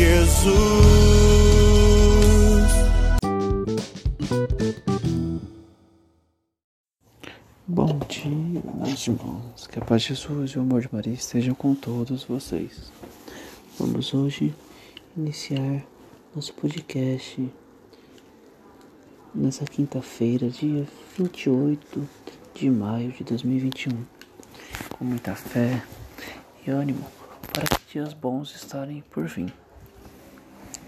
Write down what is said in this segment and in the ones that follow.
Jesus. Bom dia, meus irmãos. Que a paz de Jesus e o amor de Maria estejam com todos vocês. Vamos hoje iniciar nosso podcast nessa quinta-feira, dia 28 de maio de 2021. Com muita fé e ânimo para que dias bons estarem por vir.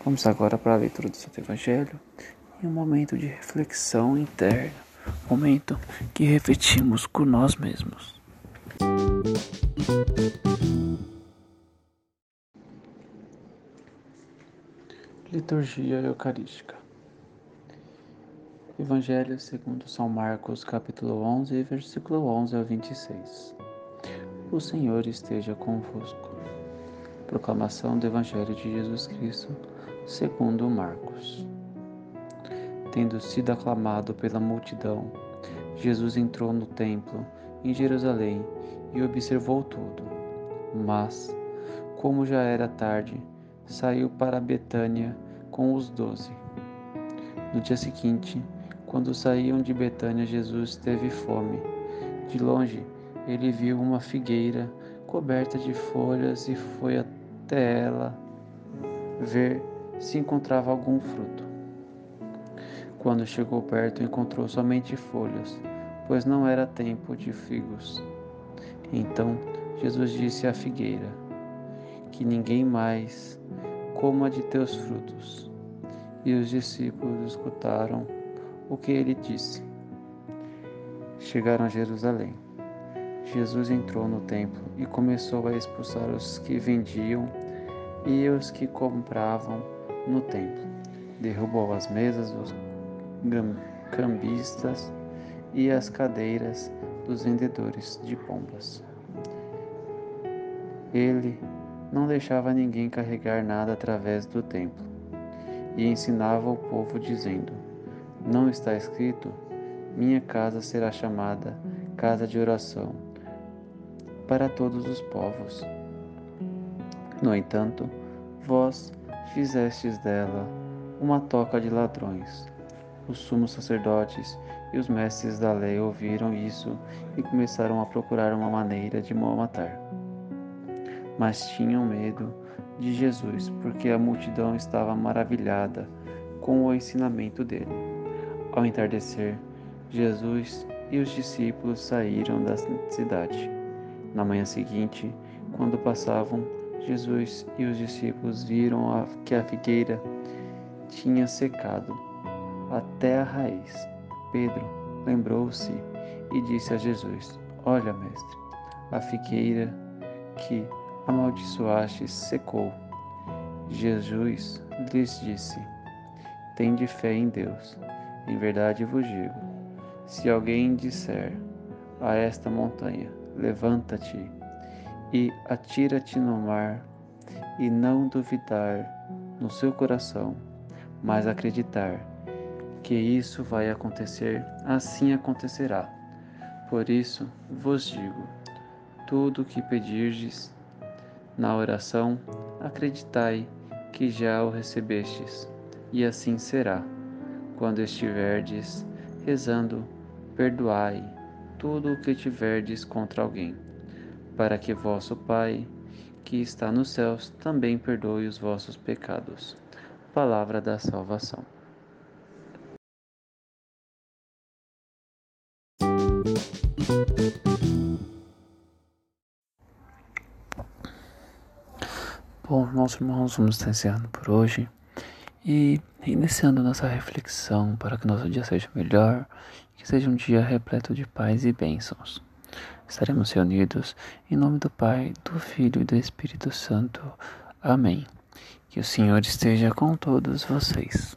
Vamos agora para a leitura do Santo Evangelho e um momento de reflexão interna, momento que refletimos com nós mesmos. Liturgia Eucarística Evangelho segundo São Marcos, capítulo 11, versículo 11 ao 26. O Senhor esteja convosco. Proclamação do Evangelho de Jesus Cristo, segundo Marcos. Tendo sido aclamado pela multidão, Jesus entrou no templo em Jerusalém e observou tudo. Mas, como já era tarde, saiu para Betânia com os doze. No dia seguinte, quando saíam de Betânia, Jesus teve fome. De longe, ele viu uma figueira coberta de folhas e foi até ela ver se encontrava algum fruto. Quando chegou perto, encontrou somente folhas, pois não era tempo de figos. Então Jesus disse à figueira: Que ninguém mais coma de teus frutos. E os discípulos escutaram o que ele disse. Chegaram a Jerusalém. Jesus entrou no templo e começou a expulsar os que vendiam e os que compravam no templo. Derrubou as mesas dos cambistas e as cadeiras dos vendedores de pombas. Ele não deixava ninguém carregar nada através do templo e ensinava o povo, dizendo: Não está escrito, minha casa será chamada casa de oração para todos os povos. No entanto, vós fizestes dela uma toca de ladrões. Os sumos sacerdotes e os mestres da lei ouviram isso e começaram a procurar uma maneira de o matar. Mas tinham medo de Jesus, porque a multidão estava maravilhada com o ensinamento dele. Ao entardecer, Jesus e os discípulos saíram da cidade. Na manhã seguinte, quando passavam Jesus e os discípulos viram que a figueira tinha secado até a raiz. Pedro lembrou-se e disse a Jesus: Olha, mestre, a figueira que amaldiçoaste secou. Jesus lhes disse: Tende fé em Deus. Em verdade vos digo: se alguém disser a esta montanha, levanta-te e atira-te no mar, e não duvidar no seu coração, mas acreditar que isso vai acontecer, assim acontecerá. Por isso vos digo: tudo o que pedirdes na oração, acreditai que já o recebestes, e assim será. Quando estiverdes rezando, perdoai tudo o que tiverdes contra alguém para que vosso Pai, que está nos céus, também perdoe os vossos pecados. Palavra da salvação. Bom, meus irmãos, vamos estar encerrando por hoje e iniciando nossa reflexão para que nosso dia seja melhor, que seja um dia repleto de paz e bênçãos. Estaremos reunidos em nome do Pai, do Filho e do Espírito Santo. Amém. Que o Senhor esteja com todos vocês.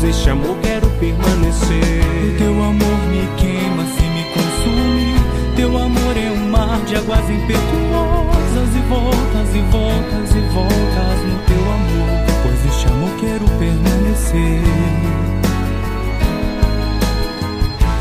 Pois este amor quero permanecer. O teu amor me queima, se me consome. Teu amor é um mar de águas impetuosas e voltas e voltas e voltas no teu amor. Pois este amor quero permanecer.